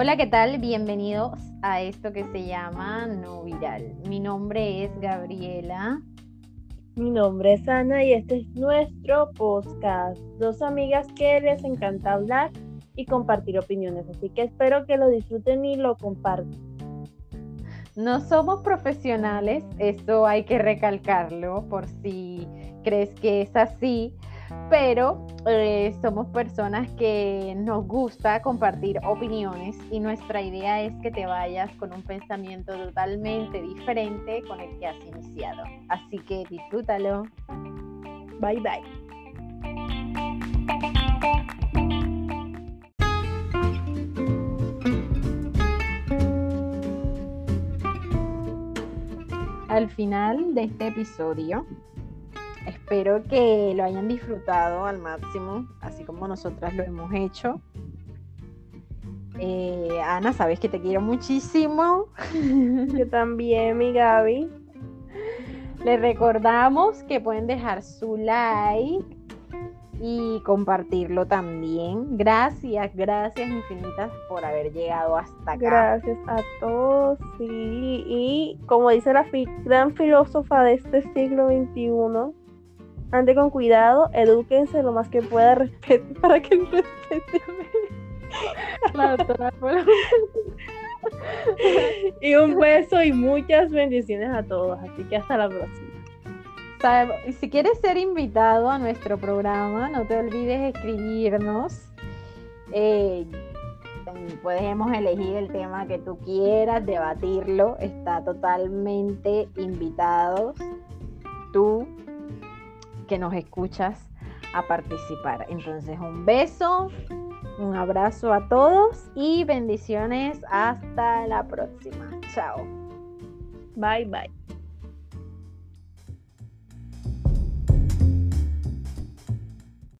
Hola, ¿qué tal? Bienvenidos a esto que se llama No Viral. Mi nombre es Gabriela. Mi nombre es Ana y este es nuestro podcast. Dos amigas que les encanta hablar y compartir opiniones, así que espero que lo disfruten y lo compartan. No somos profesionales, eso hay que recalcarlo por si crees que es así pero eh, somos personas que nos gusta compartir opiniones y nuestra idea es que te vayas con un pensamiento totalmente diferente con el que has iniciado. Así que disfrútalo. Bye bye. Al final de este episodio Espero que lo hayan disfrutado al máximo, así como nosotras lo hemos hecho. Eh, Ana, sabes que te quiero muchísimo. Yo también, mi Gaby. Les recordamos que pueden dejar su like y compartirlo también. Gracias, gracias infinitas por haber llegado hasta acá. Gracias a todos, sí. Y como dice la gran filósofa de este siglo XXI, ande con cuidado, edúquense lo más que pueda, para que respeten. y un beso y muchas bendiciones a todos. Así que hasta la próxima. Si quieres ser invitado a nuestro programa, no te olvides escribirnos. Eh, podemos elegir el tema que tú quieras, debatirlo. Está totalmente invitados. Tú que nos escuchas a participar. Entonces, un beso, un abrazo a todos y bendiciones hasta la próxima. Chao. Bye bye.